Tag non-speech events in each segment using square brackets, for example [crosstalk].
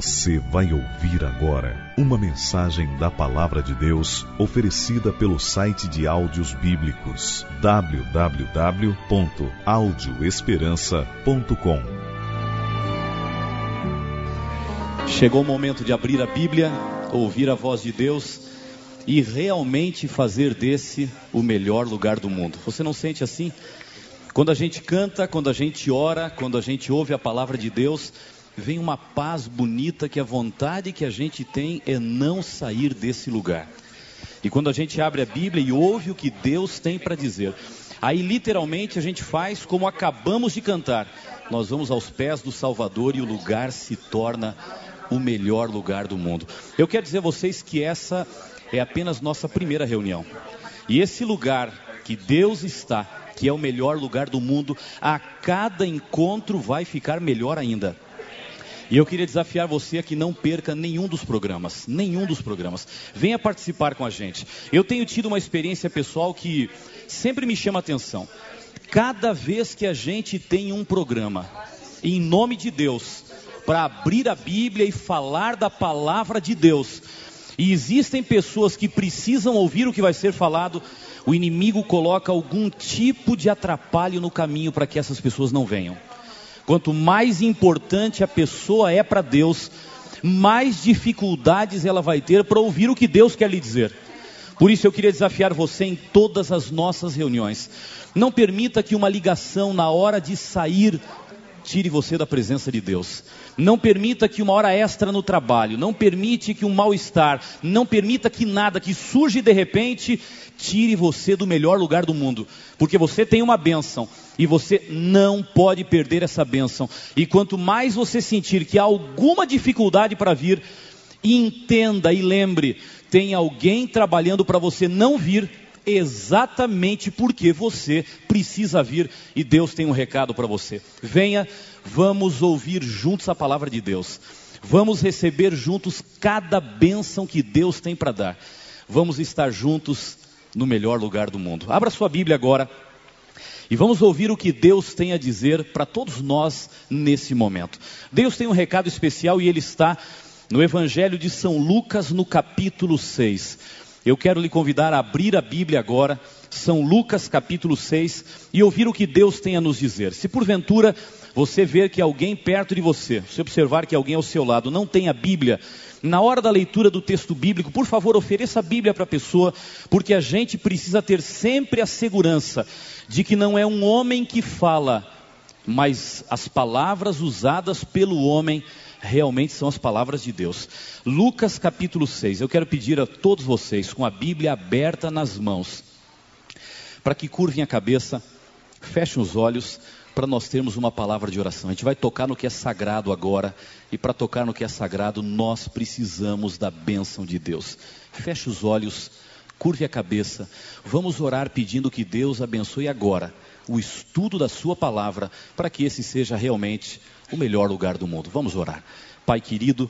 Você vai ouvir agora uma mensagem da Palavra de Deus oferecida pelo site de áudios bíblicos www.audioesperança.com. Chegou o momento de abrir a Bíblia, ouvir a voz de Deus e realmente fazer desse o melhor lugar do mundo. Você não sente assim? Quando a gente canta, quando a gente ora, quando a gente ouve a palavra de Deus, vem uma paz bonita que a vontade que a gente tem é não sair desse lugar. E quando a gente abre a Bíblia e ouve o que Deus tem para dizer, aí literalmente a gente faz como acabamos de cantar. Nós vamos aos pés do Salvador e o lugar se torna o melhor lugar do mundo. Eu quero dizer a vocês que essa é apenas nossa primeira reunião. E esse lugar que Deus está, que é o melhor lugar do mundo, a cada encontro vai ficar melhor ainda. E eu queria desafiar você a que não perca nenhum dos programas, nenhum dos programas. Venha participar com a gente. Eu tenho tido uma experiência pessoal que sempre me chama atenção. Cada vez que a gente tem um programa, em nome de Deus, para abrir a Bíblia e falar da palavra de Deus, e existem pessoas que precisam ouvir o que vai ser falado, o inimigo coloca algum tipo de atrapalho no caminho para que essas pessoas não venham. Quanto mais importante a pessoa é para Deus, mais dificuldades ela vai ter para ouvir o que Deus quer lhe dizer. Por isso eu queria desafiar você em todas as nossas reuniões. Não permita que uma ligação na hora de sair tire você da presença de Deus. Não permita que uma hora extra no trabalho, não permite que um mal-estar, não permita que nada que surge de repente tire você do melhor lugar do mundo, porque você tem uma bênção e você não pode perder essa bênção. E quanto mais você sentir que há alguma dificuldade para vir, entenda e lembre: tem alguém trabalhando para você não vir exatamente porque você precisa vir e Deus tem um recado para você. Venha, vamos ouvir juntos a palavra de Deus. Vamos receber juntos cada bênção que Deus tem para dar. Vamos estar juntos no melhor lugar do mundo. Abra sua Bíblia agora e vamos ouvir o que Deus tem a dizer para todos nós nesse momento. Deus tem um recado especial e ele está no Evangelho de São Lucas, no capítulo 6. Eu quero lhe convidar a abrir a Bíblia agora, São Lucas, capítulo 6, e ouvir o que Deus tem a nos dizer. Se porventura você ver que alguém perto de você, se observar que alguém ao seu lado não tem a Bíblia, na hora da leitura do texto bíblico, por favor, ofereça a Bíblia para a pessoa, porque a gente precisa ter sempre a segurança de que não é um homem que fala, mas as palavras usadas pelo homem realmente são as palavras de Deus. Lucas capítulo 6. Eu quero pedir a todos vocês, com a Bíblia aberta nas mãos, para que curvem a cabeça, fechem os olhos para nós termos uma palavra de oração. A gente vai tocar no que é sagrado agora, e para tocar no que é sagrado, nós precisamos da bênção de Deus. Feche os olhos, curve a cabeça, vamos orar pedindo que Deus abençoe agora o estudo da Sua palavra, para que esse seja realmente o melhor lugar do mundo. Vamos orar. Pai querido,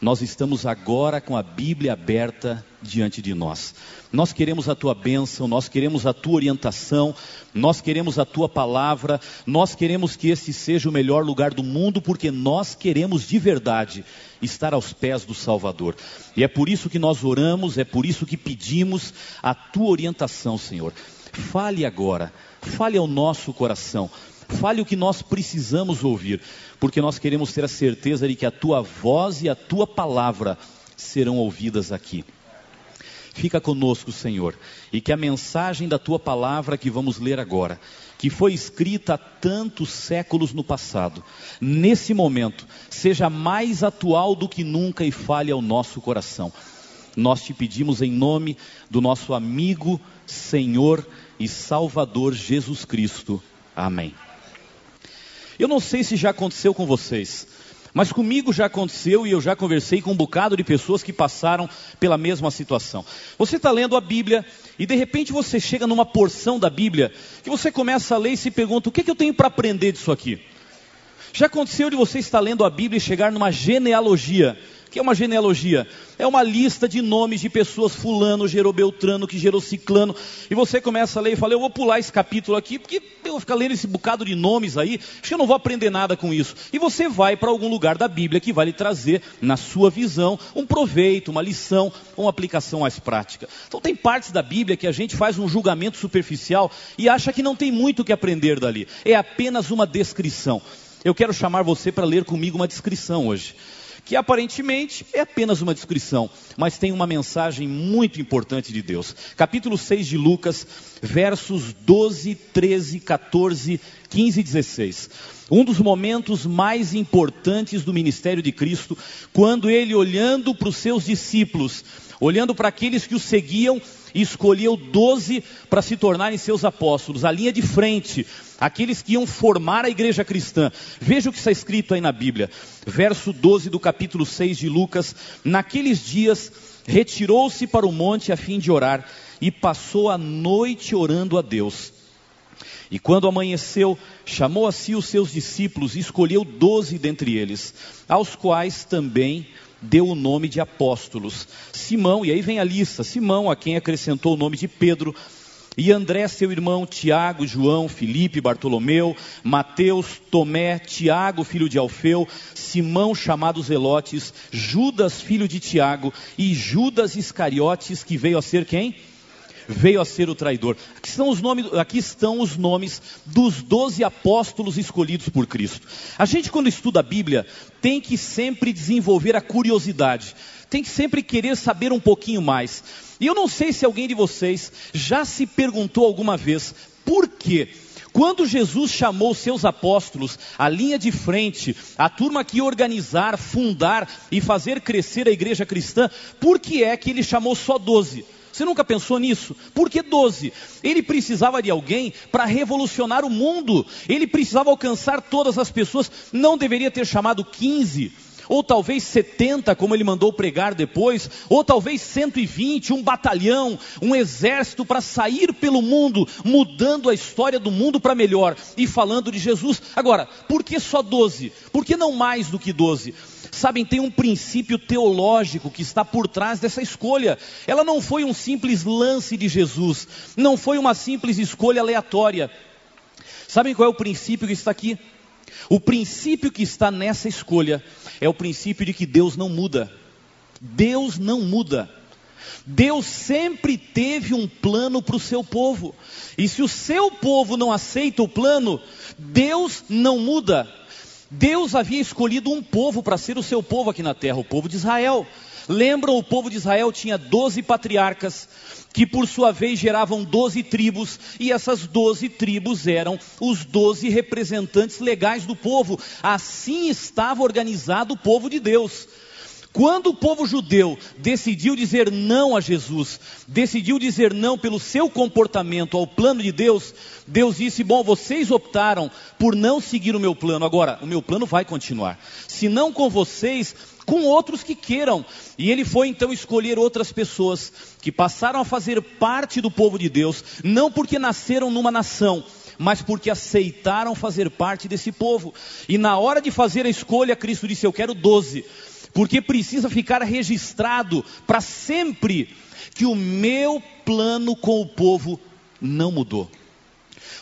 nós estamos agora com a Bíblia aberta diante de nós. Nós queremos a tua bênção, nós queremos a tua orientação, nós queremos a tua palavra, nós queremos que esse seja o melhor lugar do mundo, porque nós queremos de verdade estar aos pés do Salvador. E é por isso que nós oramos, é por isso que pedimos a tua orientação, Senhor. Fale agora, fale ao nosso coração. Fale o que nós precisamos ouvir, porque nós queremos ter a certeza de que a tua voz e a tua palavra serão ouvidas aqui. Fica conosco, Senhor, e que a mensagem da tua palavra que vamos ler agora, que foi escrita há tantos séculos no passado, nesse momento, seja mais atual do que nunca e fale ao nosso coração. Nós te pedimos em nome do nosso amigo, Senhor e Salvador Jesus Cristo. Amém. Eu não sei se já aconteceu com vocês, mas comigo já aconteceu e eu já conversei com um bocado de pessoas que passaram pela mesma situação. Você está lendo a Bíblia e de repente você chega numa porção da Bíblia que você começa a ler e se pergunta: o que, é que eu tenho para aprender disso aqui? Já aconteceu de você estar lendo a Bíblia e chegar numa genealogia? Que é uma genealogia? É uma lista de nomes de pessoas, fulano gerou Beltrano, que gerou Ciclano, e você começa a ler e fala, eu vou pular esse capítulo aqui, porque eu vou ficar lendo esse bocado de nomes aí, acho que eu não vou aprender nada com isso. E você vai para algum lugar da Bíblia que vai lhe trazer, na sua visão, um proveito, uma lição, uma aplicação mais prática. Então tem partes da Bíblia que a gente faz um julgamento superficial e acha que não tem muito o que aprender dali. É apenas uma descrição. Eu quero chamar você para ler comigo uma descrição hoje que aparentemente é apenas uma descrição, mas tem uma mensagem muito importante de Deus. Capítulo 6 de Lucas, versos 12, 13, 14, 15 e 16. Um dos momentos mais importantes do ministério de Cristo, quando ele, olhando para os seus discípulos, olhando para aqueles que o seguiam, escolheu doze para se tornarem seus apóstolos, a linha de frente, aqueles que iam formar a igreja cristã. Veja o que está escrito aí na Bíblia, verso 12 do capítulo 6 de Lucas: Naqueles dias retirou-se para o monte a fim de orar e passou a noite orando a Deus. E quando amanheceu, chamou a si os seus discípulos e escolheu doze dentre eles, aos quais também deu o nome de apóstolos. Simão, e aí vem a lista: Simão, a quem acrescentou o nome de Pedro, e André, seu irmão, Tiago, João, Felipe, Bartolomeu, Mateus, Tomé, Tiago, filho de Alfeu, Simão, chamado Zelotes, Judas, filho de Tiago, e Judas Iscariotes, que veio a ser quem? Veio a ser o traidor. Aqui estão os nomes, aqui estão os nomes dos doze apóstolos escolhidos por Cristo. A gente, quando estuda a Bíblia, tem que sempre desenvolver a curiosidade, tem que sempre querer saber um pouquinho mais. E eu não sei se alguém de vocês já se perguntou alguma vez por quê. Quando Jesus chamou seus apóstolos, a linha de frente, a turma que ia organizar, fundar e fazer crescer a igreja cristã, por que é que ele chamou só doze? Você nunca pensou nisso? Por que 12? Ele precisava de alguém para revolucionar o mundo. Ele precisava alcançar todas as pessoas. Não deveria ter chamado 15 ou talvez 70, como ele mandou pregar depois, ou talvez 120, um batalhão, um exército para sair pelo mundo, mudando a história do mundo para melhor e falando de Jesus. Agora, por que só 12? Por que não mais do que 12? Sabem, tem um princípio teológico que está por trás dessa escolha. Ela não foi um simples lance de Jesus, não foi uma simples escolha aleatória. Sabem qual é o princípio que está aqui? O princípio que está nessa escolha é o princípio de que Deus não muda. Deus não muda. Deus sempre teve um plano para o seu povo. E se o seu povo não aceita o plano, Deus não muda. Deus havia escolhido um povo para ser o seu povo aqui na terra, o povo de Israel. Lembram, o povo de Israel tinha doze patriarcas, que por sua vez geravam doze tribos, e essas doze tribos eram os doze representantes legais do povo. Assim estava organizado o povo de Deus. Quando o povo judeu decidiu dizer não a Jesus, decidiu dizer não pelo seu comportamento ao plano de Deus, Deus disse: Bom, vocês optaram por não seguir o meu plano, agora o meu plano vai continuar. Se não com vocês, com outros que queiram. E ele foi então escolher outras pessoas que passaram a fazer parte do povo de Deus, não porque nasceram numa nação, mas porque aceitaram fazer parte desse povo. E na hora de fazer a escolha, Cristo disse: Eu quero doze porque precisa ficar registrado para sempre que o meu plano com o povo não mudou.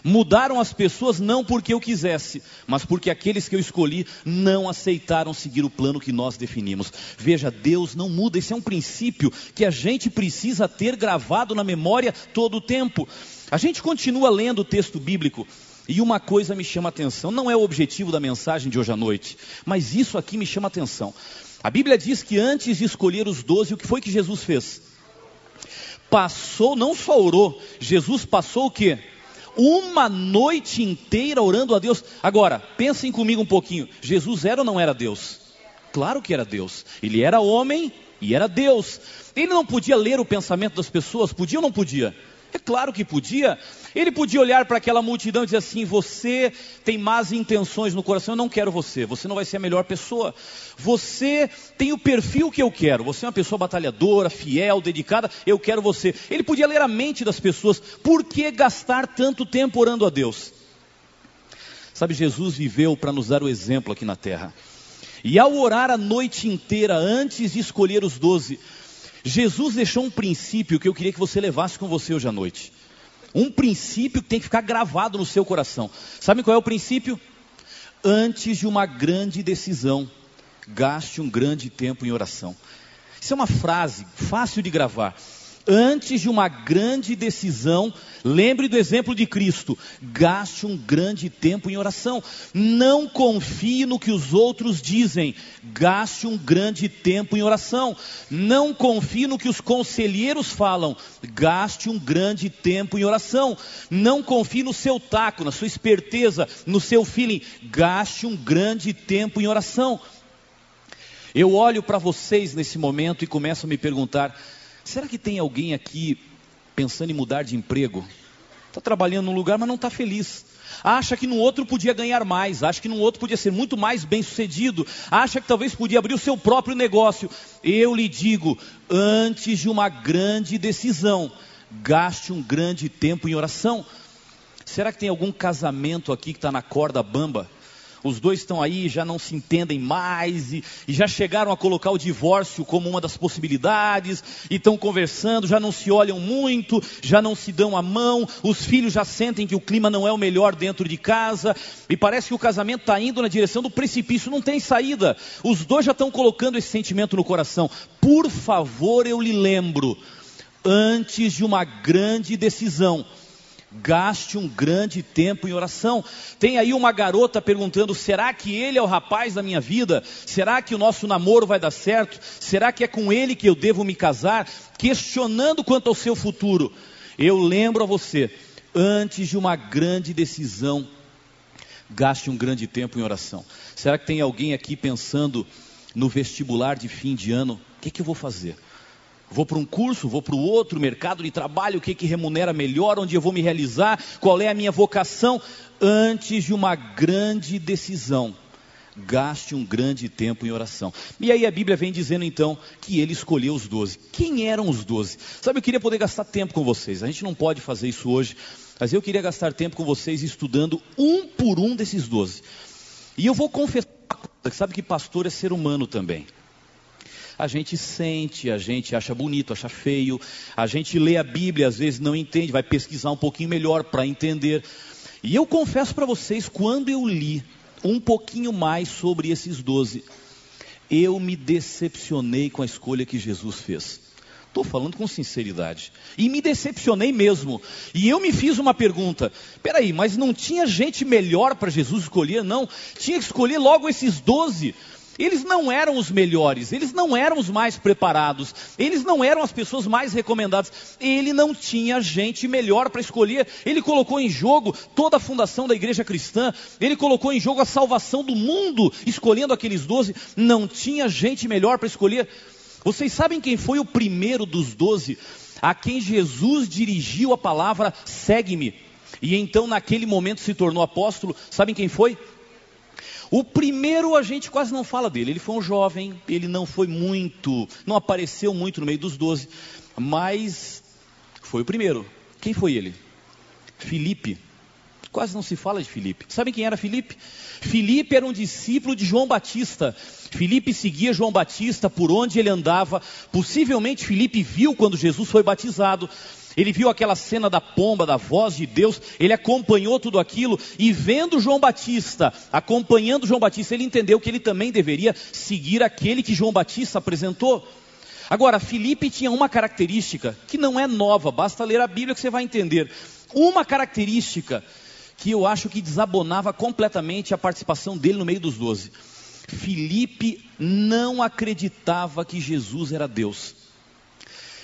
Mudaram as pessoas não porque eu quisesse, mas porque aqueles que eu escolhi não aceitaram seguir o plano que nós definimos. Veja, Deus não muda, esse é um princípio que a gente precisa ter gravado na memória todo o tempo. A gente continua lendo o texto bíblico e uma coisa me chama atenção, não é o objetivo da mensagem de hoje à noite, mas isso aqui me chama atenção. A Bíblia diz que antes de escolher os doze, o que foi que Jesus fez? Passou, não só orou, Jesus passou o que? Uma noite inteira orando a Deus. Agora, pensem comigo um pouquinho: Jesus era ou não era Deus? Claro que era Deus. Ele era homem e era Deus. Ele não podia ler o pensamento das pessoas, podia ou não podia? É claro que podia. Ele podia olhar para aquela multidão e dizer assim: Você tem más intenções no coração, eu não quero você. Você não vai ser a melhor pessoa. Você tem o perfil que eu quero. Você é uma pessoa batalhadora, fiel, dedicada. Eu quero você. Ele podia ler a mente das pessoas. Por que gastar tanto tempo orando a Deus? Sabe, Jesus viveu para nos dar o exemplo aqui na terra. E ao orar a noite inteira antes de escolher os doze, Jesus deixou um princípio que eu queria que você levasse com você hoje à noite. Um princípio que tem que ficar gravado no seu coração. Sabe qual é o princípio? Antes de uma grande decisão, gaste um grande tempo em oração. Isso é uma frase fácil de gravar antes de uma grande decisão, lembre do exemplo de Cristo, gaste um grande tempo em oração. Não confie no que os outros dizem, gaste um grande tempo em oração. Não confie no que os conselheiros falam, gaste um grande tempo em oração. Não confie no seu taco, na sua esperteza, no seu feeling, gaste um grande tempo em oração. Eu olho para vocês nesse momento e começo a me perguntar: Será que tem alguém aqui pensando em mudar de emprego? Está trabalhando num lugar, mas não está feliz. Acha que no outro podia ganhar mais, acha que no outro podia ser muito mais bem sucedido, acha que talvez podia abrir o seu próprio negócio. Eu lhe digo, antes de uma grande decisão, gaste um grande tempo em oração. Será que tem algum casamento aqui que está na corda bamba? Os dois estão aí, já não se entendem mais, e, e, já chegaram a colocar o divórcio como uma das possibilidades, e estão conversando, já não se olham muito, já não se dão a mão, os filhos já sentem que o clima não é o melhor dentro de casa, e parece que o casamento está indo na direção do precipício, não tem saída. Os dois já estão colocando esse sentimento no coração. Por favor, eu lhe lembro, antes de uma grande decisão, Gaste um grande tempo em oração. Tem aí uma garota perguntando: será que ele é o rapaz da minha vida? Será que o nosso namoro vai dar certo? Será que é com ele que eu devo me casar? Questionando quanto ao seu futuro. Eu lembro a você: antes de uma grande decisão, gaste um grande tempo em oração. Será que tem alguém aqui pensando no vestibular de fim de ano? O que, que eu vou fazer? Vou para um curso, vou para o outro, mercado de trabalho, o que, que remunera melhor, onde eu vou me realizar, qual é a minha vocação. Antes de uma grande decisão, gaste um grande tempo em oração. E aí a Bíblia vem dizendo então que ele escolheu os doze. Quem eram os doze? Sabe, eu queria poder gastar tempo com vocês. A gente não pode fazer isso hoje, mas eu queria gastar tempo com vocês estudando um por um desses doze. E eu vou confessar, sabe que pastor é ser humano também a gente sente, a gente acha bonito, acha feio, a gente lê a Bíblia, às vezes não entende, vai pesquisar um pouquinho melhor para entender. E eu confesso para vocês, quando eu li um pouquinho mais sobre esses doze, eu me decepcionei com a escolha que Jesus fez. Estou falando com sinceridade. E me decepcionei mesmo. E eu me fiz uma pergunta: peraí, mas não tinha gente melhor para Jesus escolher? Não. Tinha que escolher logo esses doze. Eles não eram os melhores, eles não eram os mais preparados, eles não eram as pessoas mais recomendadas. Ele não tinha gente melhor para escolher. Ele colocou em jogo toda a fundação da igreja cristã, ele colocou em jogo a salvação do mundo, escolhendo aqueles doze. Não tinha gente melhor para escolher. Vocês sabem quem foi o primeiro dos doze a quem Jesus dirigiu a palavra: segue-me. E então, naquele momento, se tornou apóstolo. Sabem quem foi? O primeiro a gente quase não fala dele. Ele foi um jovem, ele não foi muito, não apareceu muito no meio dos doze, mas foi o primeiro. Quem foi ele? Filipe. Quase não se fala de Filipe. Sabem quem era Filipe? Filipe era um discípulo de João Batista. Filipe seguia João Batista por onde ele andava. Possivelmente Filipe viu quando Jesus foi batizado. Ele viu aquela cena da pomba, da voz de Deus, ele acompanhou tudo aquilo e vendo João Batista, acompanhando João Batista, ele entendeu que ele também deveria seguir aquele que João Batista apresentou. Agora, Filipe tinha uma característica que não é nova, basta ler a Bíblia que você vai entender. Uma característica que eu acho que desabonava completamente a participação dele no meio dos doze. Filipe não acreditava que Jesus era Deus.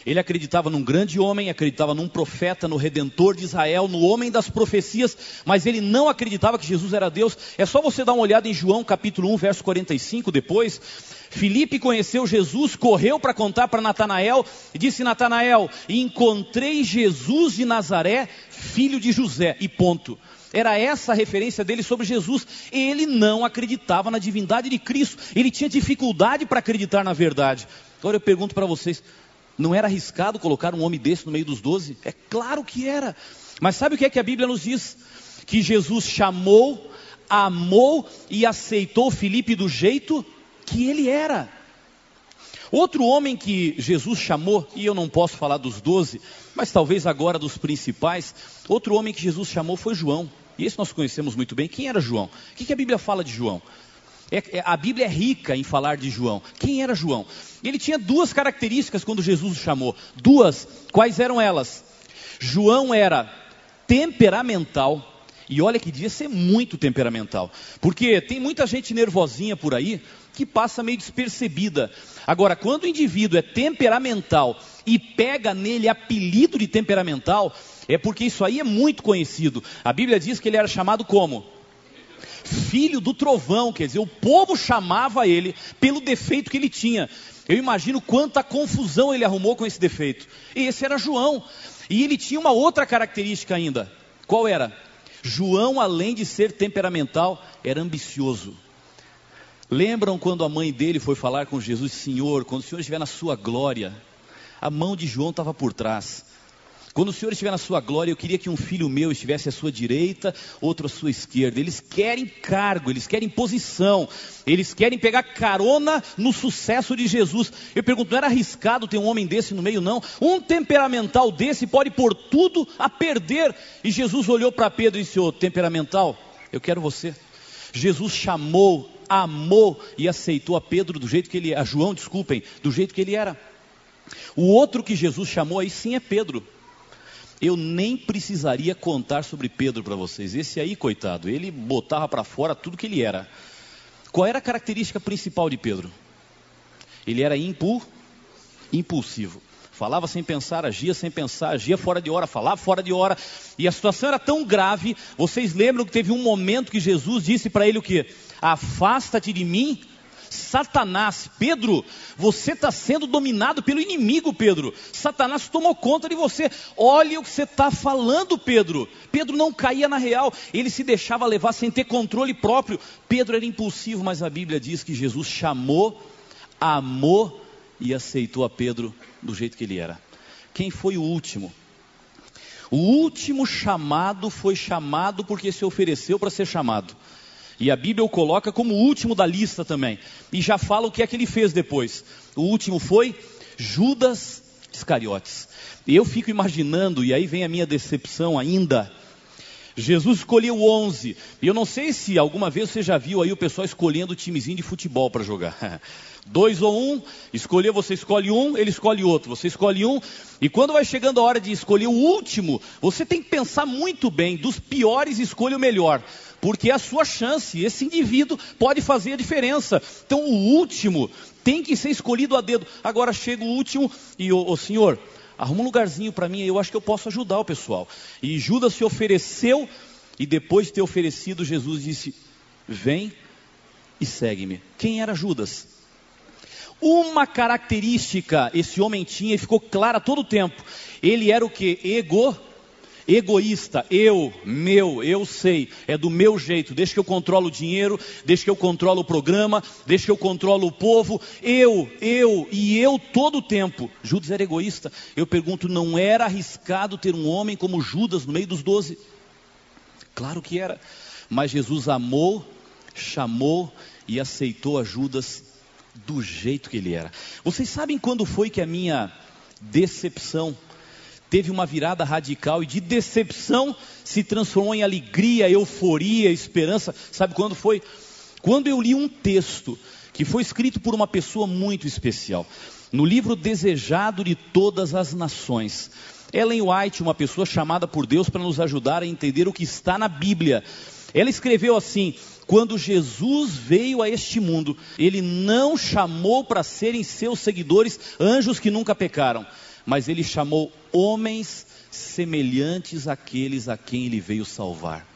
Ele acreditava num grande homem, acreditava num profeta, no redentor de Israel, no homem das profecias, mas ele não acreditava que Jesus era Deus. É só você dar uma olhada em João capítulo 1, verso 45 depois. Filipe conheceu Jesus, correu para contar para Natanael e disse: Natanael, encontrei Jesus de Nazaré, filho de José, e ponto. Era essa a referência dele sobre Jesus. Ele não acreditava na divindade de Cristo. Ele tinha dificuldade para acreditar na verdade. Agora eu pergunto para vocês: não era arriscado colocar um homem desse no meio dos doze? É claro que era. Mas sabe o que é que a Bíblia nos diz? Que Jesus chamou amou e aceitou Filipe do jeito que ele era. Outro homem que Jesus chamou, e eu não posso falar dos doze, mas talvez agora dos principais, outro homem que Jesus chamou foi João. E esse nós conhecemos muito bem. Quem era João? O que a Bíblia fala de João? É, é, a Bíblia é rica em falar de João. Quem era João? Ele tinha duas características quando Jesus o chamou. Duas. Quais eram elas? João era temperamental. E olha que devia ser muito temperamental. Porque tem muita gente nervosinha por aí que passa meio despercebida. Agora, quando o indivíduo é temperamental e pega nele apelido de temperamental, é porque isso aí é muito conhecido. A Bíblia diz que ele era chamado como? Filho do trovão, quer dizer, o povo chamava ele pelo defeito que ele tinha. Eu imagino quanta confusão ele arrumou com esse defeito. E esse era João. E ele tinha uma outra característica ainda. Qual era? João, além de ser temperamental, era ambicioso. Lembram quando a mãe dele foi falar com Jesus, Senhor, quando o Senhor estiver na sua glória, a mão de João estava por trás. Quando o Senhor estiver na sua glória, eu queria que um filho meu estivesse à sua direita, outro à sua esquerda. Eles querem cargo, eles querem posição, eles querem pegar carona no sucesso de Jesus. Eu pergunto, não era arriscado ter um homem desse no meio, não? Um temperamental desse pode pôr tudo a perder. E Jesus olhou para Pedro e disse: Ô temperamental, eu quero você. Jesus chamou, amou e aceitou a Pedro do jeito que ele, a João, desculpem, do jeito que ele era. O outro que Jesus chamou aí sim é Pedro. Eu nem precisaria contar sobre Pedro para vocês. Esse aí, coitado, ele botava para fora tudo que ele era. Qual era a característica principal de Pedro? Ele era impu, impulsivo. Falava sem pensar, agia sem pensar, agia fora de hora, falava fora de hora. E a situação era tão grave. Vocês lembram que teve um momento que Jesus disse para ele o que? Afasta-te de mim, Satanás, Pedro, você está sendo dominado pelo inimigo, Pedro. Satanás tomou conta de você. Olha o que você está falando, Pedro. Pedro não caía na real, ele se deixava levar sem ter controle próprio. Pedro era impulsivo, mas a Bíblia diz que Jesus chamou, amou e aceitou a Pedro do jeito que ele era. Quem foi o último? O último chamado foi chamado porque se ofereceu para ser chamado. E a Bíblia o coloca como o último da lista também. E já fala o que é que ele fez depois. O último foi Judas Iscariotes. E eu fico imaginando, e aí vem a minha decepção ainda. Jesus escolheu 11. E eu não sei se alguma vez você já viu aí o pessoal escolhendo timezinho de futebol para jogar. [laughs] Dois ou um, escolher, você escolhe um, ele escolhe outro, você escolhe um, e quando vai chegando a hora de escolher o último, você tem que pensar muito bem, dos piores escolha o melhor, porque é a sua chance, esse indivíduo pode fazer a diferença. Então o último tem que ser escolhido a dedo. Agora chega o último e o senhor, arruma um lugarzinho para mim, eu acho que eu posso ajudar o pessoal. E Judas se ofereceu, e depois de ter oferecido, Jesus disse: Vem e segue-me. Quem era Judas? Uma característica esse homem tinha e ficou clara todo o tempo. Ele era o que? Ego, egoísta. Eu, meu, eu sei. É do meu jeito. Deixa que eu controlo o dinheiro, deixa que eu controlo o programa, deixa que eu controlo o povo. Eu, eu e eu todo o tempo. Judas era egoísta. Eu pergunto, não era arriscado ter um homem como Judas no meio dos doze? Claro que era. Mas Jesus amou, chamou e aceitou a Judas do jeito que ele era. Vocês sabem quando foi que a minha decepção teve uma virada radical e de decepção se transformou em alegria, euforia, esperança? Sabe quando foi? Quando eu li um texto que foi escrito por uma pessoa muito especial, no livro Desejado de Todas as Nações. Ellen White, uma pessoa chamada por Deus para nos ajudar a entender o que está na Bíblia. Ela escreveu assim: quando Jesus veio a este mundo, ele não chamou para serem seus seguidores anjos que nunca pecaram, mas ele chamou homens semelhantes àqueles a quem ele veio salvar.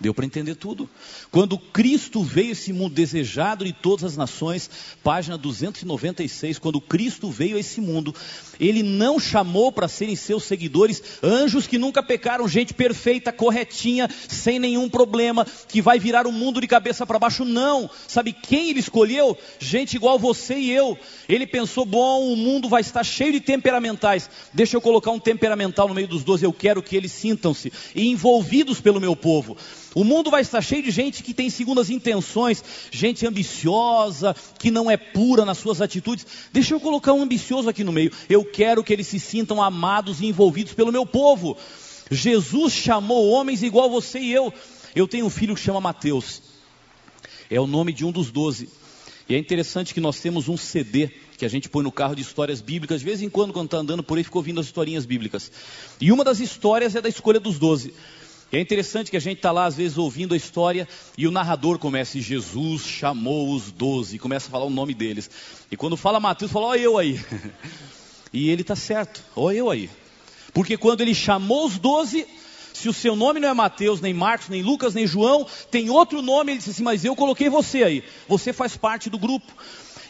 Deu para entender tudo. Quando Cristo veio esse mundo desejado de todas as nações, página 296, quando Cristo veio a esse mundo, ele não chamou para serem seus seguidores anjos que nunca pecaram, gente perfeita, corretinha, sem nenhum problema, que vai virar o mundo de cabeça para baixo, não. Sabe quem ele escolheu? Gente igual você e eu. Ele pensou: bom, o mundo vai estar cheio de temperamentais. Deixa eu colocar um temperamental no meio dos dois, eu quero que eles sintam-se envolvidos pelo meu povo. O mundo vai estar cheio de gente que tem segundas intenções, gente ambiciosa, que não é pura nas suas atitudes. Deixa eu colocar um ambicioso aqui no meio. Eu quero que eles se sintam amados e envolvidos pelo meu povo. Jesus chamou homens igual você e eu. Eu tenho um filho que chama Mateus. É o nome de um dos doze. E é interessante que nós temos um CD que a gente põe no carro de histórias bíblicas. De vez em quando, quando está andando por aí, fica ouvindo as historinhas bíblicas. E uma das histórias é da escolha dos doze. E é interessante que a gente está lá, às vezes, ouvindo a história e o narrador começa, e Jesus chamou os doze, e começa a falar o nome deles. E quando fala Mateus, fala, ó eu aí. [laughs] e ele está certo, ó eu aí. Porque quando ele chamou os doze, se o seu nome não é Mateus, nem Marcos, nem Lucas, nem João, tem outro nome, ele disse assim, mas eu coloquei você aí. Você faz parte do grupo.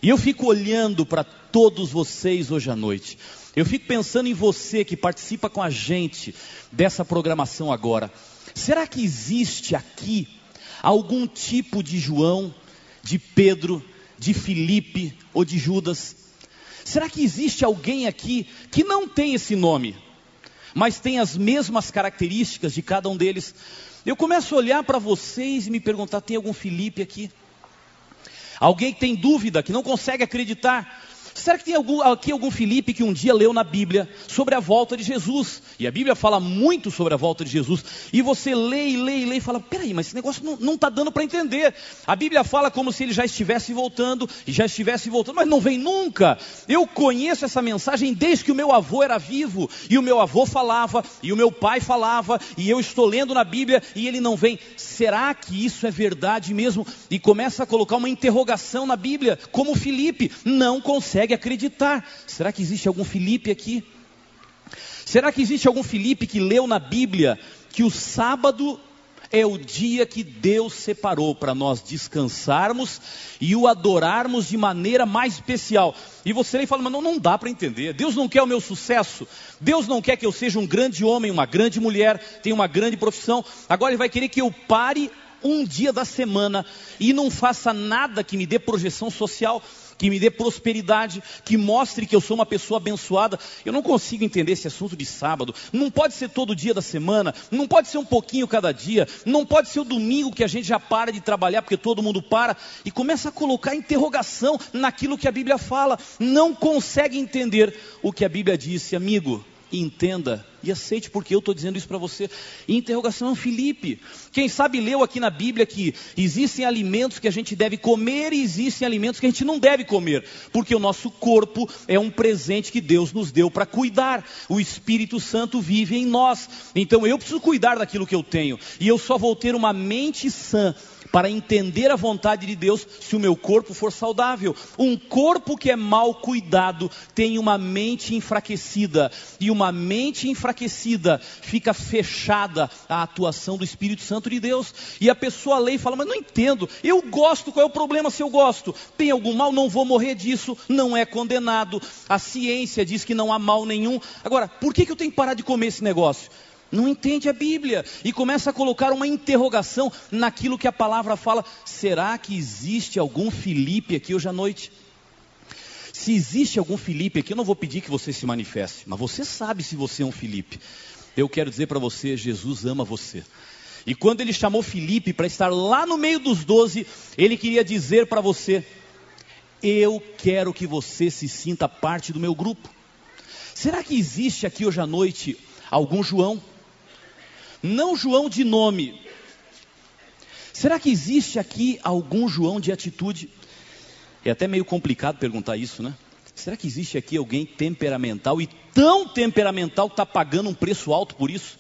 E eu fico olhando para todos vocês hoje à noite. Eu fico pensando em você que participa com a gente dessa programação agora. Será que existe aqui algum tipo de João, de Pedro, de Filipe ou de Judas? Será que existe alguém aqui que não tem esse nome, mas tem as mesmas características de cada um deles? Eu começo a olhar para vocês e me perguntar: tem algum Filipe aqui? Alguém que tem dúvida, que não consegue acreditar? Será que tem algum, aqui algum Felipe que um dia leu na Bíblia sobre a volta de Jesus? E a Bíblia fala muito sobre a volta de Jesus. E você lê e lê e lê e fala: peraí, mas esse negócio não está dando para entender. A Bíblia fala como se ele já estivesse voltando e já estivesse voltando, mas não vem nunca. Eu conheço essa mensagem desde que o meu avô era vivo. E o meu avô falava, e o meu pai falava, e eu estou lendo na Bíblia e ele não vem. Será que isso é verdade mesmo? E começa a colocar uma interrogação na Bíblia, como Felipe não consegue consegue acreditar. Será que existe algum Felipe aqui? Será que existe algum Felipe que leu na Bíblia que o sábado é o dia que Deus separou para nós descansarmos e o adorarmos de maneira mais especial. E você e fala, mas não, não dá para entender. Deus não quer o meu sucesso. Deus não quer que eu seja um grande homem, uma grande mulher, tenha uma grande profissão. Agora Ele vai querer que eu pare um dia da semana e não faça nada que me dê projeção social que me dê prosperidade, que mostre que eu sou uma pessoa abençoada. Eu não consigo entender esse assunto de sábado. Não pode ser todo dia da semana, não pode ser um pouquinho cada dia, não pode ser o domingo que a gente já para de trabalhar porque todo mundo para e começa a colocar interrogação naquilo que a Bíblia fala. Não consegue entender o que a Bíblia disse, amigo entenda e aceite, porque eu estou dizendo isso para você. Interrogação, Felipe. Quem sabe leu aqui na Bíblia que existem alimentos que a gente deve comer e existem alimentos que a gente não deve comer, porque o nosso corpo é um presente que Deus nos deu para cuidar. O Espírito Santo vive em nós. Então eu preciso cuidar daquilo que eu tenho, e eu só vou ter uma mente sã para entender a vontade de Deus se o meu corpo for saudável. Um corpo que é mal cuidado tem uma mente enfraquecida, e uma mente enfraquecida fica fechada à atuação do Espírito Santo de Deus. E a pessoa lê e fala: Mas não entendo, eu gosto, qual é o problema se eu gosto? Tem algum mal? Não vou morrer disso, não é condenado. A ciência diz que não há mal nenhum. Agora, por que, que eu tenho que parar de comer esse negócio? Não entende a Bíblia e começa a colocar uma interrogação naquilo que a palavra fala. Será que existe algum Felipe aqui hoje à noite? Se existe algum Felipe aqui, eu não vou pedir que você se manifeste, mas você sabe se você é um Felipe. Eu quero dizer para você, Jesus ama você. E quando ele chamou Felipe para estar lá no meio dos doze, ele queria dizer para você: Eu quero que você se sinta parte do meu grupo. Será que existe aqui hoje à noite algum João? Não João de nome. Será que existe aqui algum João de atitude? É até meio complicado perguntar isso, né? Será que existe aqui alguém temperamental e tão temperamental que está pagando um preço alto por isso?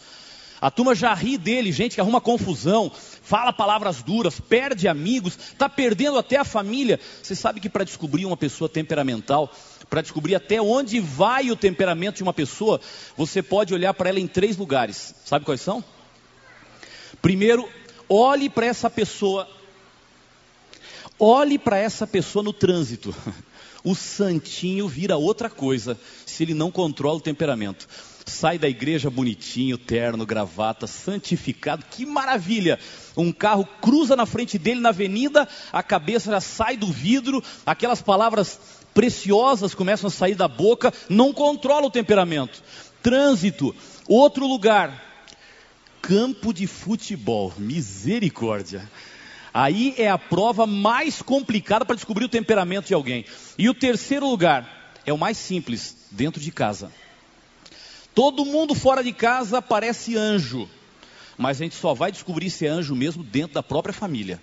A turma já ri dele, gente que arruma confusão, fala palavras duras, perde amigos, está perdendo até a família. Você sabe que para descobrir uma pessoa temperamental, para descobrir até onde vai o temperamento de uma pessoa, você pode olhar para ela em três lugares. Sabe quais são? Primeiro, olhe para essa pessoa. Olhe para essa pessoa no trânsito. [laughs] O santinho vira outra coisa se ele não controla o temperamento sai da igreja bonitinho, terno, gravata, santificado, que maravilha! Um carro cruza na frente dele na avenida, a cabeça já sai do vidro, aquelas palavras preciosas começam a sair da boca, não controla o temperamento. Trânsito, outro lugar, campo de futebol. Misericórdia. Aí é a prova mais complicada para descobrir o temperamento de alguém. E o terceiro lugar é o mais simples, dentro de casa. Todo mundo fora de casa parece anjo, mas a gente só vai descobrir se é anjo mesmo dentro da própria família.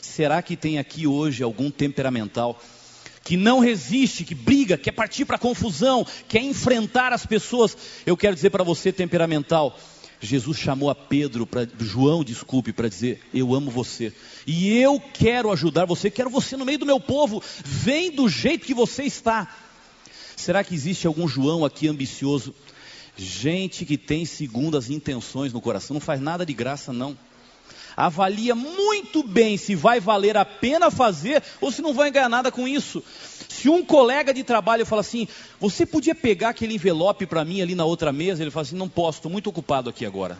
Será que tem aqui hoje algum temperamental que não resiste, que briga, quer partir para a confusão, quer enfrentar as pessoas? Eu quero dizer para você, temperamental, Jesus chamou a Pedro, para João, desculpe, para dizer: Eu amo você e eu quero ajudar você, quero você no meio do meu povo, vem do jeito que você está. Será que existe algum João aqui ambicioso? Gente que tem segundas intenções no coração, não faz nada de graça, não. Avalia muito bem se vai valer a pena fazer ou se não vai ganhar nada com isso. Se um colega de trabalho fala assim, você podia pegar aquele envelope para mim ali na outra mesa? Ele fala assim, não posso, estou muito ocupado aqui agora.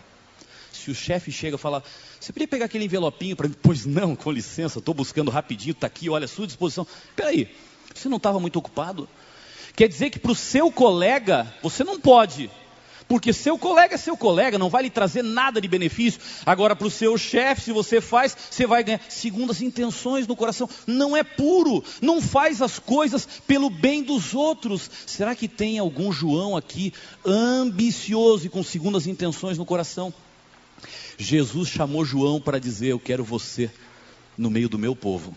Se o chefe chega e fala, você podia pegar aquele envelopinho para mim? [laughs] Pois não, com licença, estou buscando rapidinho, está aqui, olha, à sua disposição. Espera aí, você não estava muito ocupado? Quer dizer que para o seu colega, você não pode. Porque seu colega é seu colega, não vai lhe trazer nada de benefício. Agora, para o seu chefe, se você faz, você vai ganhar. Segundo as intenções no coração, não é puro, não faz as coisas pelo bem dos outros. Será que tem algum João aqui ambicioso e com segundas intenções no coração? Jesus chamou João para dizer: Eu quero você no meio do meu povo.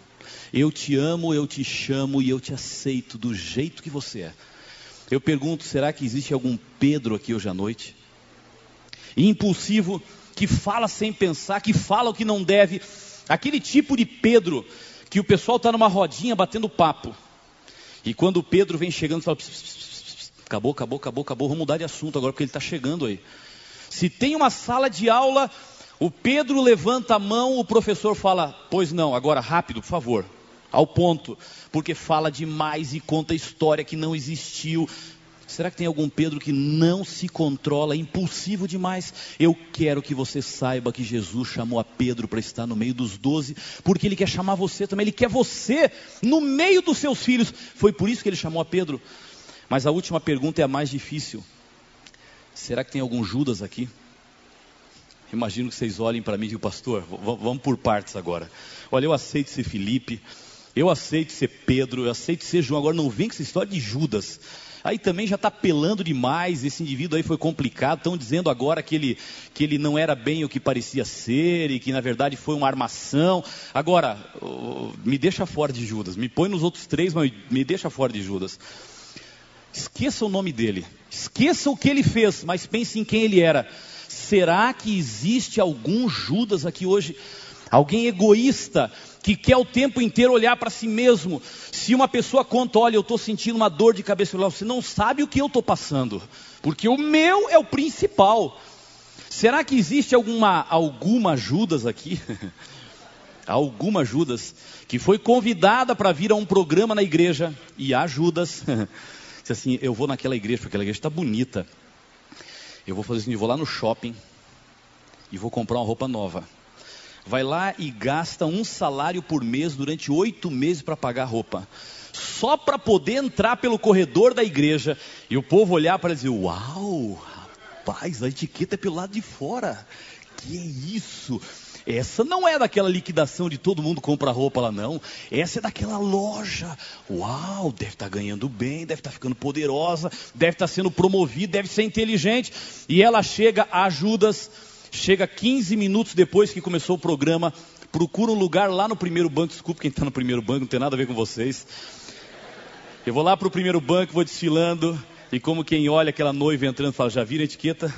Eu te amo, eu te chamo e eu te aceito do jeito que você é. Eu pergunto: será que existe algum Pedro aqui hoje à noite? Impulsivo, que fala sem pensar, que fala o que não deve. Aquele tipo de Pedro que o pessoal está numa rodinha batendo papo. E quando o Pedro vem chegando, fala: pss, pss, pss, acabou, acabou, acabou, acabou, vamos mudar de assunto agora, porque ele está chegando aí. Se tem uma sala de aula, o Pedro levanta a mão, o professor fala: Pois não, agora rápido, por favor, ao ponto, porque fala demais e conta história que não existiu. Será que tem algum Pedro que não se controla, impulsivo demais? Eu quero que você saiba que Jesus chamou a Pedro para estar no meio dos doze, porque ele quer chamar você também, ele quer você no meio dos seus filhos. Foi por isso que ele chamou a Pedro. Mas a última pergunta é a mais difícil. Será que tem algum Judas aqui? Imagino que vocês olhem para mim e digam, pastor, vamos por partes agora. Olha, eu aceito ser Felipe, eu aceito ser Pedro, eu aceito ser João. Agora não vem com essa história de Judas. Aí também já está pelando demais, esse indivíduo aí foi complicado. Estão dizendo agora que ele, que ele não era bem o que parecia ser e que na verdade foi uma armação. Agora, me deixa fora de Judas, me põe nos outros três, mas me deixa fora de Judas. Esqueça o nome dele, esqueça o que ele fez, mas pense em quem ele era. Será que existe algum Judas aqui hoje? Alguém egoísta que quer o tempo inteiro olhar para si mesmo. Se uma pessoa conta, olha, eu estou sentindo uma dor de cabeça, você não sabe o que eu estou passando, porque o meu é o principal. Será que existe alguma alguma Judas aqui? [laughs] alguma Judas que foi convidada para vir a um programa na igreja e a Judas [laughs] disse assim: Eu vou naquela igreja, porque aquela igreja está bonita. Eu vou fazer assim, eu vou lá no shopping e vou comprar uma roupa nova. Vai lá e gasta um salário por mês durante oito meses para pagar roupa. Só para poder entrar pelo corredor da igreja e o povo olhar para dizer: Uau, rapaz, a etiqueta é pelo lado de fora. Que é isso? Essa não é daquela liquidação de todo mundo compra roupa lá, não. Essa é daquela loja. Uau, deve estar tá ganhando bem, deve estar tá ficando poderosa, deve estar tá sendo promovida, deve ser inteligente. E ela chega a Judas, chega 15 minutos depois que começou o programa, procura um lugar lá no primeiro banco. Desculpa quem está no primeiro banco, não tem nada a ver com vocês. Eu vou lá para o primeiro banco, vou desfilando. E como quem olha aquela noiva entrando fala, já vira a etiqueta?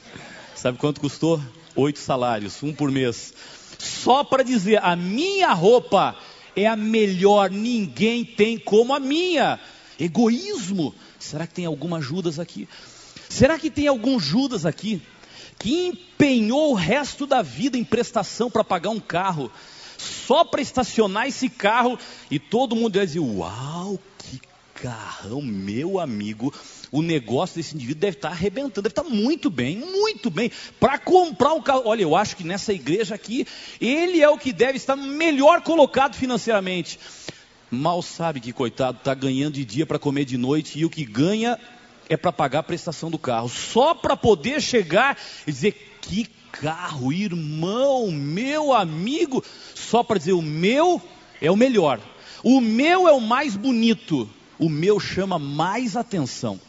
[laughs] Sabe quanto custou? oito salários, um por mês, só para dizer: a minha roupa é a melhor, ninguém tem como a minha. Egoísmo. Será que tem alguma Judas aqui? Será que tem algum Judas aqui que empenhou o resto da vida em prestação para pagar um carro, só para estacionar esse carro e todo mundo ia dizer: Uau, que carrão, meu amigo o negócio desse indivíduo deve estar arrebentando, deve estar muito bem, muito bem. Para comprar um carro, olha, eu acho que nessa igreja aqui, ele é o que deve estar melhor colocado financeiramente. Mal sabe que, coitado, está ganhando de dia para comer de noite e o que ganha é para pagar a prestação do carro, só para poder chegar e dizer: que carro, irmão, meu amigo, só para dizer o meu é o melhor, o meu é o mais bonito, o meu chama mais atenção.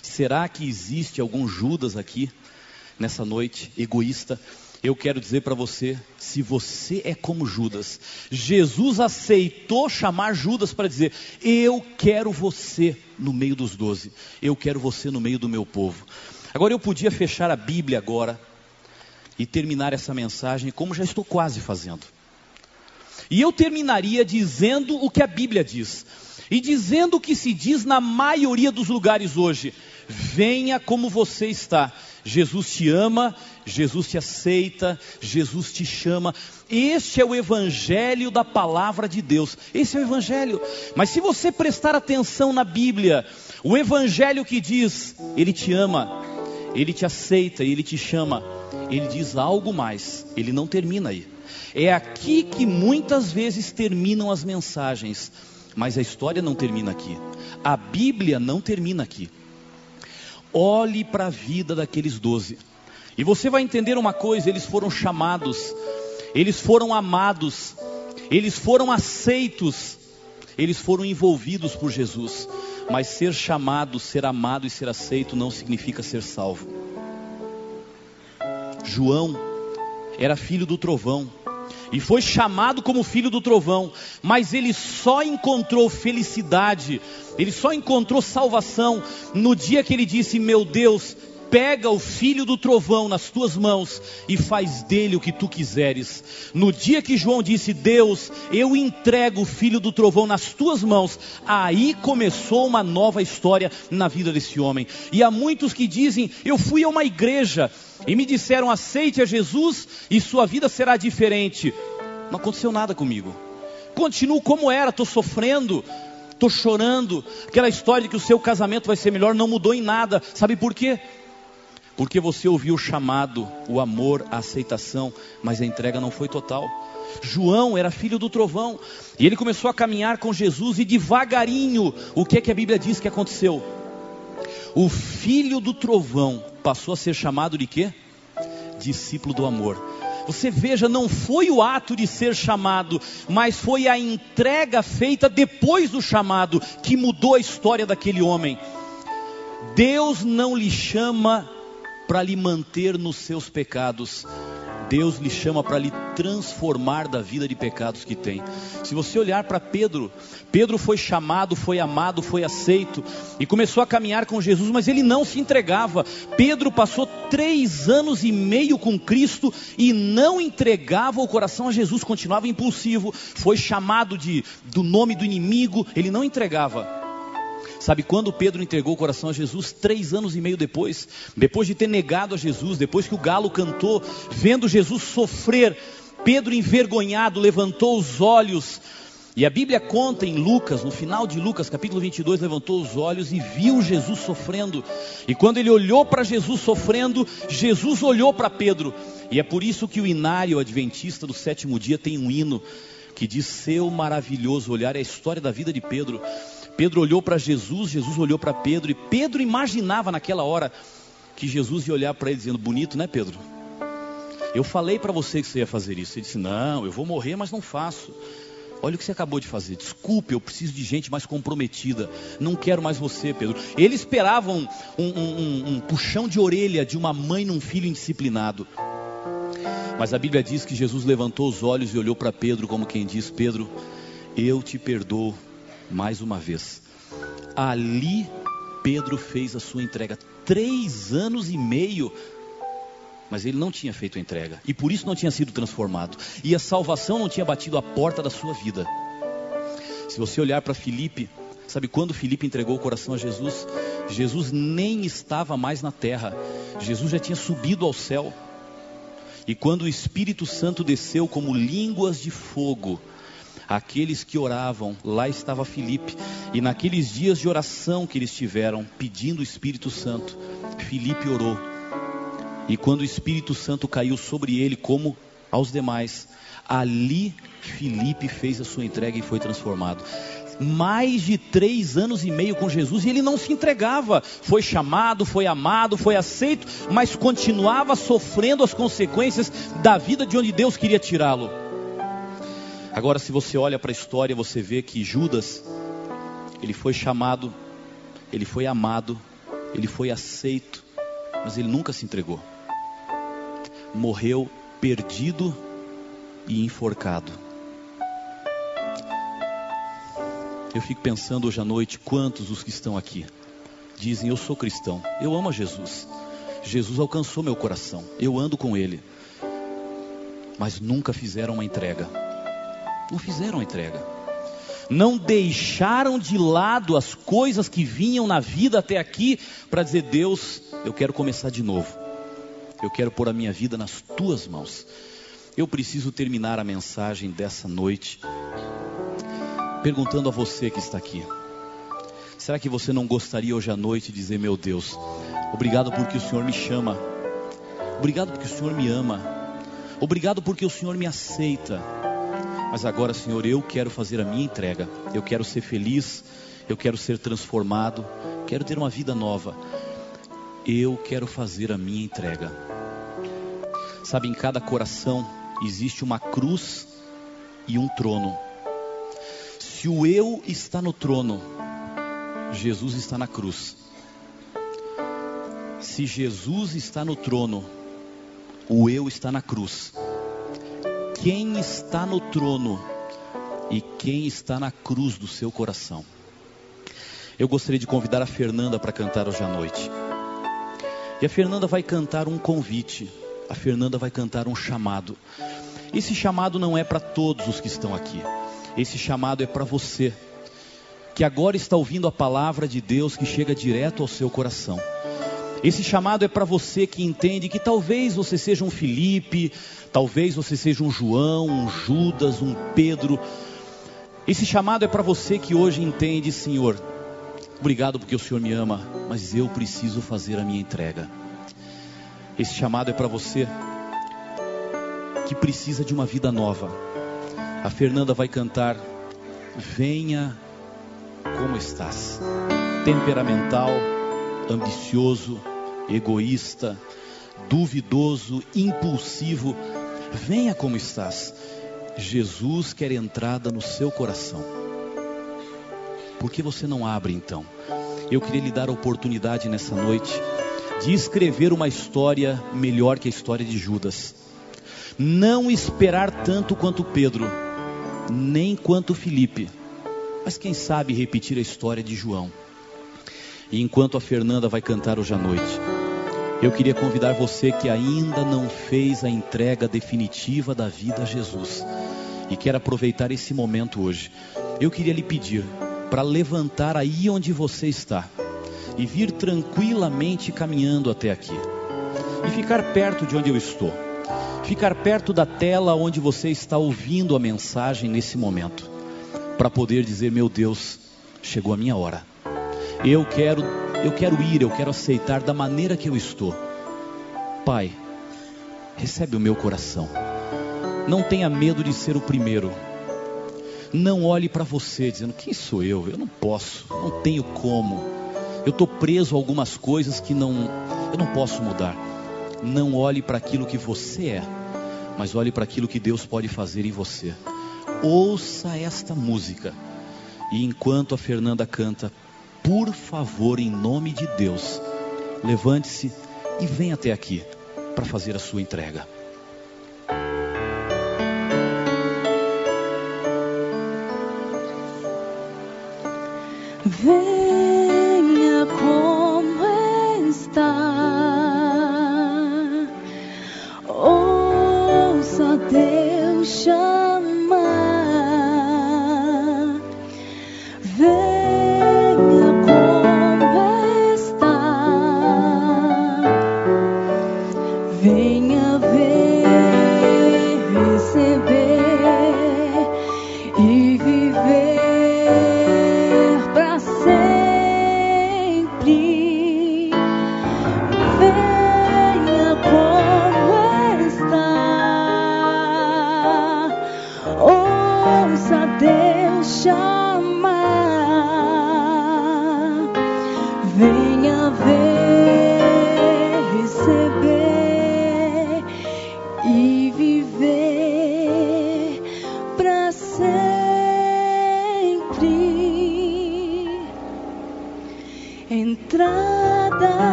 Será que existe algum Judas aqui nessa noite, egoísta? Eu quero dizer para você, se você é como Judas, Jesus aceitou chamar Judas para dizer: Eu quero você no meio dos doze, eu quero você no meio do meu povo. Agora eu podia fechar a Bíblia agora e terminar essa mensagem como já estou quase fazendo. E eu terminaria dizendo o que a Bíblia diz. E dizendo o que se diz na maioria dos lugares hoje: venha como você está. Jesus te ama, Jesus te aceita, Jesus te chama. Este é o evangelho da palavra de Deus. Esse é o evangelho. Mas se você prestar atenção na Bíblia, o evangelho que diz, ele te ama, ele te aceita ele te chama, ele diz algo mais. Ele não termina aí. É aqui que muitas vezes terminam as mensagens, mas a história não termina aqui. A Bíblia não termina aqui. Olhe para a vida daqueles doze. E você vai entender uma coisa: eles foram chamados, eles foram amados, eles foram aceitos, eles foram envolvidos por Jesus. Mas ser chamado, ser amado e ser aceito não significa ser salvo. João era filho do trovão e foi chamado como filho do trovão, mas ele só encontrou felicidade, ele só encontrou salvação no dia que ele disse: Meu Deus, pega o filho do trovão nas tuas mãos e faz dele o que tu quiseres. No dia que João disse: Deus, eu entrego o filho do trovão nas tuas mãos, aí começou uma nova história na vida desse homem. E há muitos que dizem: Eu fui a uma igreja e me disseram: aceite a Jesus e sua vida será diferente. Não aconteceu nada comigo. Continuo como era, estou sofrendo, estou chorando. Aquela história de que o seu casamento vai ser melhor não mudou em nada. Sabe por quê? Porque você ouviu o chamado, o amor, a aceitação, mas a entrega não foi total. João era filho do trovão, e ele começou a caminhar com Jesus, e devagarinho, o que é que a Bíblia diz que aconteceu? O filho do trovão passou a ser chamado de quê? Discípulo do amor. Você veja, não foi o ato de ser chamado, mas foi a entrega feita depois do chamado que mudou a história daquele homem. Deus não lhe chama para lhe manter nos seus pecados, Deus lhe chama para lhe transformar da vida de pecados que tem. Se você olhar para Pedro, Pedro foi chamado, foi amado, foi aceito e começou a caminhar com Jesus, mas ele não se entregava. Pedro passou três anos e meio com Cristo e não entregava o coração a Jesus, continuava impulsivo, foi chamado de, do nome do inimigo, ele não entregava. Sabe quando Pedro entregou o coração a Jesus? Três anos e meio depois, depois de ter negado a Jesus, depois que o galo cantou, vendo Jesus sofrer, Pedro envergonhado levantou os olhos. E a Bíblia conta em Lucas, no final de Lucas, capítulo 22, levantou os olhos e viu Jesus sofrendo. E quando ele olhou para Jesus sofrendo, Jesus olhou para Pedro. E é por isso que o inário adventista do sétimo dia tem um hino que diz: Seu maravilhoso olhar. É a história da vida de Pedro. Pedro olhou para Jesus, Jesus olhou para Pedro, e Pedro imaginava naquela hora que Jesus ia olhar para ele dizendo: Bonito, né, Pedro? Eu falei para você que você ia fazer isso. Ele disse: Não, eu vou morrer, mas não faço. Olha o que você acabou de fazer. Desculpe, eu preciso de gente mais comprometida. Não quero mais você, Pedro. Ele esperava um, um, um, um puxão de orelha de uma mãe num filho indisciplinado. Mas a Bíblia diz que Jesus levantou os olhos e olhou para Pedro como quem diz: Pedro, eu te perdoo mais uma vez. Ali Pedro fez a sua entrega. Três anos e meio. Mas ele não tinha feito a entrega. E por isso não tinha sido transformado. E a salvação não tinha batido a porta da sua vida. Se você olhar para Filipe, sabe quando Filipe entregou o coração a Jesus? Jesus nem estava mais na terra. Jesus já tinha subido ao céu. E quando o Espírito Santo desceu como línguas de fogo, aqueles que oravam, lá estava Filipe, e naqueles dias de oração que eles tiveram, pedindo o Espírito Santo, Filipe orou. E quando o Espírito Santo caiu sobre ele, como aos demais, ali Filipe fez a sua entrega e foi transformado. mais de três anos e meio com Jesus e ele não se entregava. Foi chamado, foi amado, foi aceito, mas continuava sofrendo as consequências da vida de onde Deus queria tirá-lo. Agora, se você olha para a história, você vê que Judas, ele foi chamado, ele foi amado, ele foi aceito, mas ele nunca se entregou. Morreu perdido e enforcado. Eu fico pensando hoje à noite quantos os que estão aqui dizem: Eu sou cristão, eu amo a Jesus. Jesus alcançou meu coração, eu ando com Ele, mas nunca fizeram uma entrega. Não fizeram a entrega. Não deixaram de lado as coisas que vinham na vida até aqui para dizer: Deus, eu quero começar de novo. Eu quero pôr a minha vida nas tuas mãos. Eu preciso terminar a mensagem dessa noite perguntando a você que está aqui: será que você não gostaria hoje à noite de dizer, meu Deus, obrigado porque o Senhor me chama, obrigado porque o Senhor me ama, obrigado porque o Senhor me aceita, mas agora, Senhor, eu quero fazer a minha entrega, eu quero ser feliz, eu quero ser transformado, quero ter uma vida nova, eu quero fazer a minha entrega. Sabe, em cada coração existe uma cruz e um trono. Se o eu está no trono, Jesus está na cruz. Se Jesus está no trono, o eu está na cruz. Quem está no trono e quem está na cruz do seu coração? Eu gostaria de convidar a Fernanda para cantar hoje à noite. E a Fernanda vai cantar um convite. A Fernanda vai cantar um chamado. Esse chamado não é para todos os que estão aqui. Esse chamado é para você, que agora está ouvindo a palavra de Deus que chega direto ao seu coração. Esse chamado é para você que entende que talvez você seja um Felipe, talvez você seja um João, um Judas, um Pedro. Esse chamado é para você que hoje entende, Senhor, obrigado porque o Senhor me ama, mas eu preciso fazer a minha entrega. Esse chamado é para você que precisa de uma vida nova a Fernanda vai cantar Venha como estás. Temperamental, ambicioso, egoísta, duvidoso, impulsivo. Venha como estás. Jesus quer entrada no seu coração. Por que você não abre então? Eu queria lhe dar a oportunidade nessa noite de escrever uma história melhor que a história de Judas. Não esperar tanto quanto Pedro nem quanto Felipe, mas quem sabe repetir a história de João. E enquanto a Fernanda vai cantar hoje à noite, eu queria convidar você que ainda não fez a entrega definitiva da vida a Jesus e quer aproveitar esse momento hoje. Eu queria lhe pedir para levantar aí onde você está e vir tranquilamente caminhando até aqui e ficar perto de onde eu estou ficar perto da tela onde você está ouvindo a mensagem nesse momento, para poder dizer: meu Deus, chegou a minha hora. Eu quero, eu quero ir, eu quero aceitar da maneira que eu estou. Pai, recebe o meu coração. Não tenha medo de ser o primeiro. Não olhe para você dizendo: quem sou eu? Eu não posso, não tenho como. Eu estou preso a algumas coisas que não, eu não posso mudar. Não olhe para aquilo que você é, mas olhe para aquilo que Deus pode fazer em você. Ouça esta música. E enquanto a Fernanda canta, por favor, em nome de Deus, levante-se e venha até aqui para fazer a sua entrega.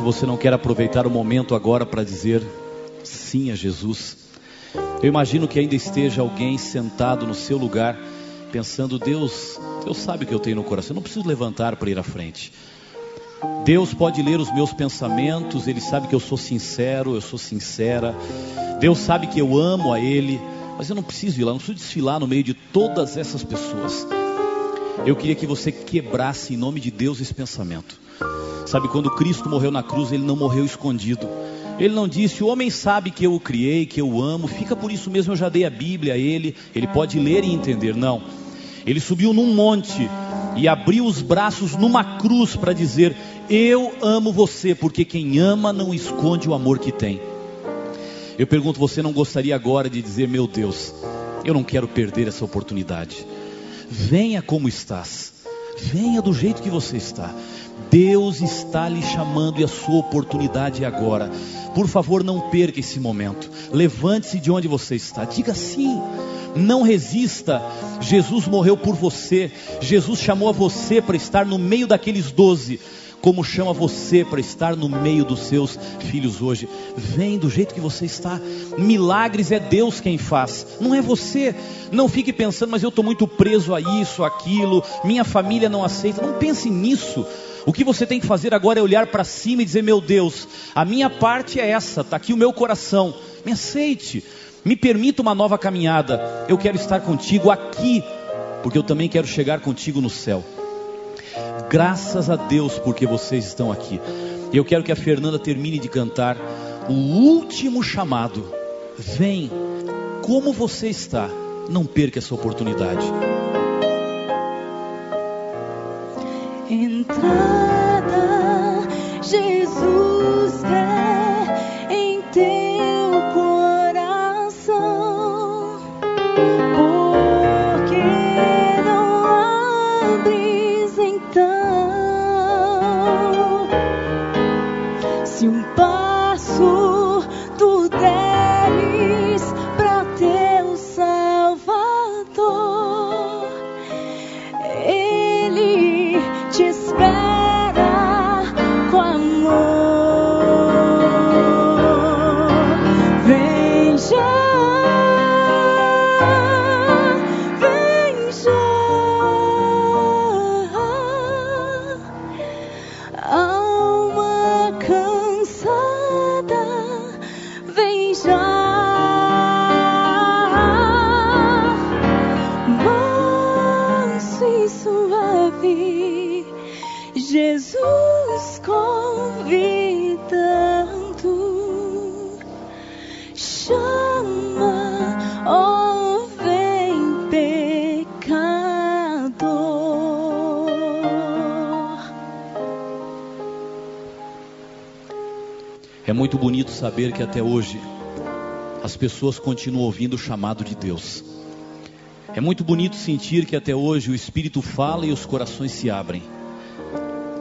Que você não quer aproveitar o momento agora para dizer sim a Jesus? Eu imagino que ainda esteja alguém sentado no seu lugar, pensando: Deus, Deus sabe o que eu tenho no coração, eu não preciso levantar para ir à frente. Deus pode ler os meus pensamentos, Ele sabe que eu sou sincero, eu sou sincera. Deus sabe que eu amo a Ele, mas eu não preciso ir lá, não preciso desfilar no meio de todas essas pessoas. Eu queria que você quebrasse em nome de Deus esse pensamento. Sabe, quando Cristo morreu na cruz, ele não morreu escondido. Ele não disse: O homem sabe que eu o criei, que eu o amo, fica por isso mesmo eu já dei a Bíblia a ele, ele pode ler e entender. Não. Ele subiu num monte e abriu os braços numa cruz para dizer: Eu amo você, porque quem ama não esconde o amor que tem. Eu pergunto: você não gostaria agora de dizer, meu Deus, eu não quero perder essa oportunidade? Venha como estás, venha do jeito que você está. Deus está lhe chamando e a sua oportunidade é agora. Por favor, não perca esse momento. Levante-se de onde você está. Diga sim. Não resista. Jesus morreu por você. Jesus chamou a você para estar no meio daqueles doze como chama você para estar no meio dos seus filhos hoje. Vem do jeito que você está. Milagres é Deus quem faz, não é você. Não fique pensando, mas eu estou muito preso a isso, aquilo, minha família não aceita. Não pense nisso. O que você tem que fazer agora é olhar para cima e dizer: Meu Deus, a minha parte é essa, está aqui o meu coração. Me aceite, me permita uma nova caminhada. Eu quero estar contigo aqui, porque eu também quero chegar contigo no céu. Graças a Deus porque vocês estão aqui. Eu quero que a Fernanda termine de cantar o último chamado. Vem, como você está, não perca essa oportunidade. Entrada, Jesus quer saber que até hoje as pessoas continuam ouvindo o chamado de Deus. É muito bonito sentir que até hoje o Espírito fala e os corações se abrem.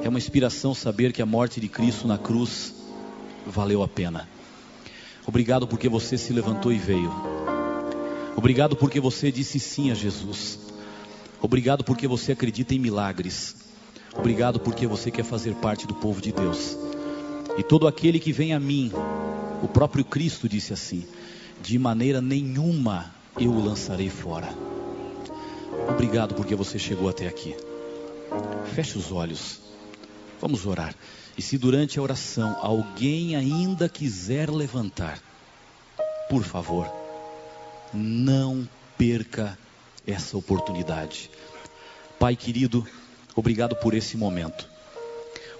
É uma inspiração saber que a morte de Cristo na cruz valeu a pena. Obrigado porque você se levantou e veio. Obrigado porque você disse sim a Jesus. Obrigado porque você acredita em milagres. Obrigado porque você quer fazer parte do povo de Deus. E todo aquele que vem a mim, o próprio Cristo disse assim: de maneira nenhuma eu o lançarei fora. Obrigado porque você chegou até aqui. Feche os olhos. Vamos orar. E se durante a oração alguém ainda quiser levantar, por favor, não perca essa oportunidade. Pai querido, obrigado por esse momento.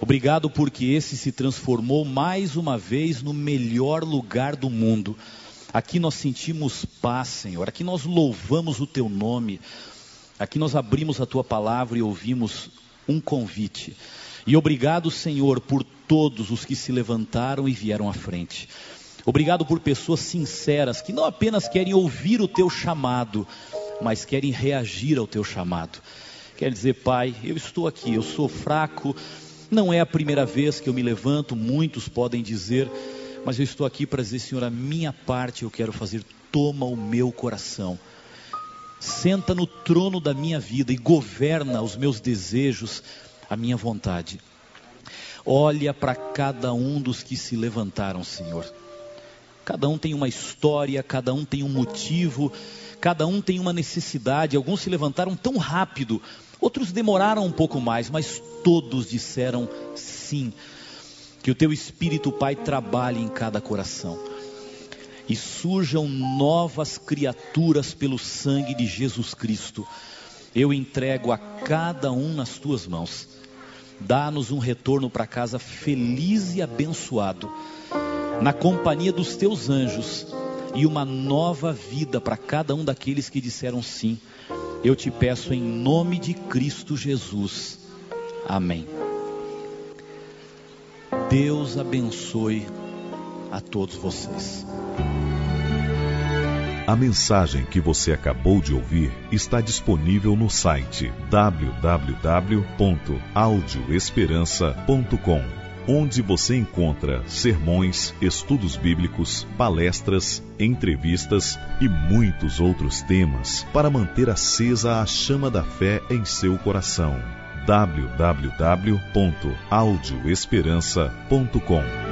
Obrigado porque esse se transformou mais uma vez no melhor lugar do mundo. Aqui nós sentimos paz, Senhor. Aqui nós louvamos o teu nome. Aqui nós abrimos a tua palavra e ouvimos um convite. E obrigado, Senhor, por todos os que se levantaram e vieram à frente. Obrigado por pessoas sinceras que não apenas querem ouvir o teu chamado, mas querem reagir ao teu chamado. Quer dizer, Pai, eu estou aqui, eu sou fraco, não é a primeira vez que eu me levanto, muitos podem dizer, mas eu estou aqui para dizer, Senhor, a minha parte eu quero fazer, toma o meu coração. Senta no trono da minha vida e governa os meus desejos, a minha vontade. Olha para cada um dos que se levantaram, Senhor. Cada um tem uma história, cada um tem um motivo, cada um tem uma necessidade. Alguns se levantaram tão rápido, outros demoraram um pouco mais, mas todos disseram sim. Que o teu Espírito, Pai, trabalhe em cada coração e surjam novas criaturas pelo sangue de Jesus Cristo. Eu entrego a cada um nas tuas mãos. Dá-nos um retorno para casa feliz e abençoado, na companhia dos teus anjos, e uma nova vida para cada um daqueles que disseram sim. Eu te peço em nome de Cristo Jesus. Amém. Deus abençoe a todos vocês. A mensagem que você acabou de ouvir está disponível no site www.audioesperança.com, onde você encontra sermões, estudos bíblicos, palestras, entrevistas e muitos outros temas para manter acesa a chama da fé em seu coração. www.audioesperança.com